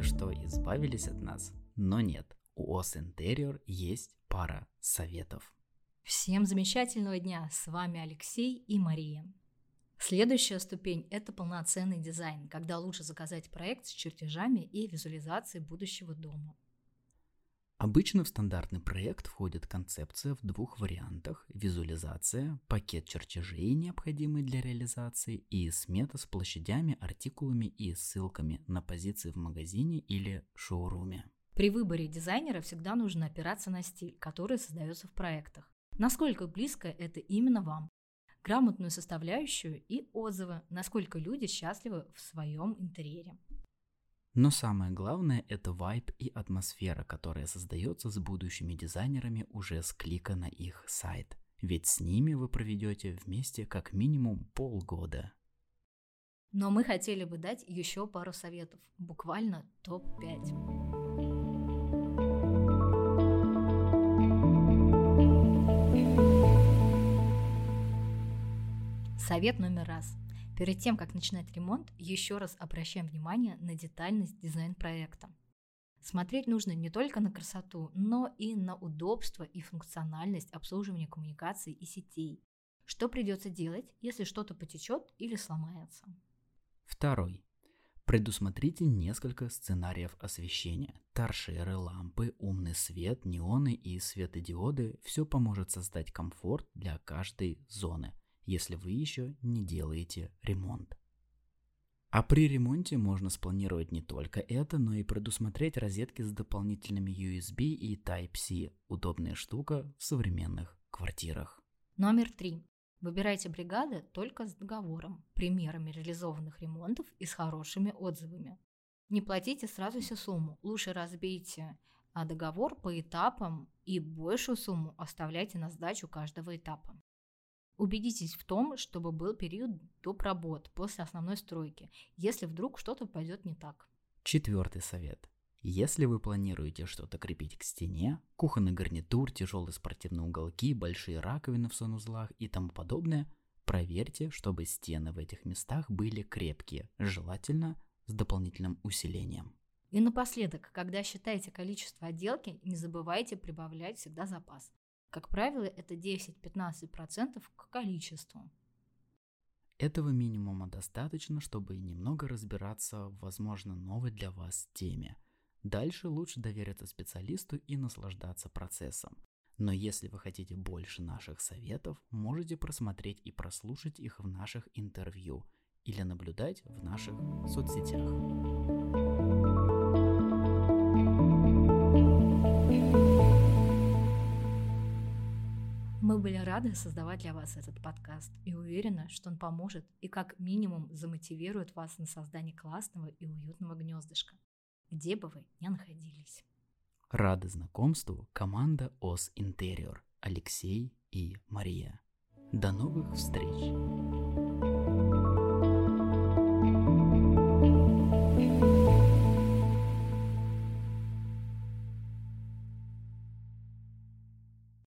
думали, что избавились от нас, но нет. У ОС Интерьор есть пара советов. Всем замечательного дня! С вами Алексей и Мария. Следующая ступень – это полноценный дизайн, когда лучше заказать проект с чертежами и визуализацией будущего дома. Обычно в стандартный проект входит концепция в двух вариантах – визуализация, пакет чертежей, необходимый для реализации, и смета с площадями, артикулами и ссылками на позиции в магазине или шоуруме. При выборе дизайнера всегда нужно опираться на стиль, который создается в проектах. Насколько близко это именно вам, грамотную составляющую и отзывы, насколько люди счастливы в своем интерьере. Но самое главное – это вайб и атмосфера, которая создается с будущими дизайнерами уже с клика на их сайт. Ведь с ними вы проведете вместе как минимум полгода. Но мы хотели бы дать еще пару советов, буквально топ-5. Совет номер раз. Перед тем, как начинать ремонт, еще раз обращаем внимание на детальность дизайн-проекта. Смотреть нужно не только на красоту, но и на удобство и функциональность обслуживания коммуникаций и сетей. Что придется делать, если что-то потечет или сломается? Второй. Предусмотрите несколько сценариев освещения. Торшеры, лампы, умный свет, неоны и светодиоды – все поможет создать комфорт для каждой зоны если вы еще не делаете ремонт. А при ремонте можно спланировать не только это, но и предусмотреть розетки с дополнительными USB и Type-C. Удобная штука в современных квартирах. Номер три. Выбирайте бригады только с договором, примерами реализованных ремонтов и с хорошими отзывами. Не платите сразу всю сумму, лучше разбейте а договор по этапам и большую сумму оставляйте на сдачу каждого этапа. Убедитесь в том, чтобы был период доп. работ после основной стройки, если вдруг что-то пойдет не так. Четвертый совет. Если вы планируете что-то крепить к стене, кухонный гарнитур, тяжелые спортивные уголки, большие раковины в санузлах и тому подобное, проверьте, чтобы стены в этих местах были крепкие, желательно с дополнительным усилением. И напоследок, когда считаете количество отделки, не забывайте прибавлять всегда запас. Как правило, это 10-15% к количеству. Этого минимума достаточно, чтобы немного разбираться в, возможно, новой для вас теме. Дальше лучше довериться специалисту и наслаждаться процессом. Но если вы хотите больше наших советов, можете просмотреть и прослушать их в наших интервью или наблюдать в наших соцсетях. Были рады создавать для вас этот подкаст и уверены, что он поможет и как минимум замотивирует вас на создание классного и уютного гнездышка, где бы вы ни находились. Рады знакомству команда ОС Интериор Алексей и Мария. До новых встреч!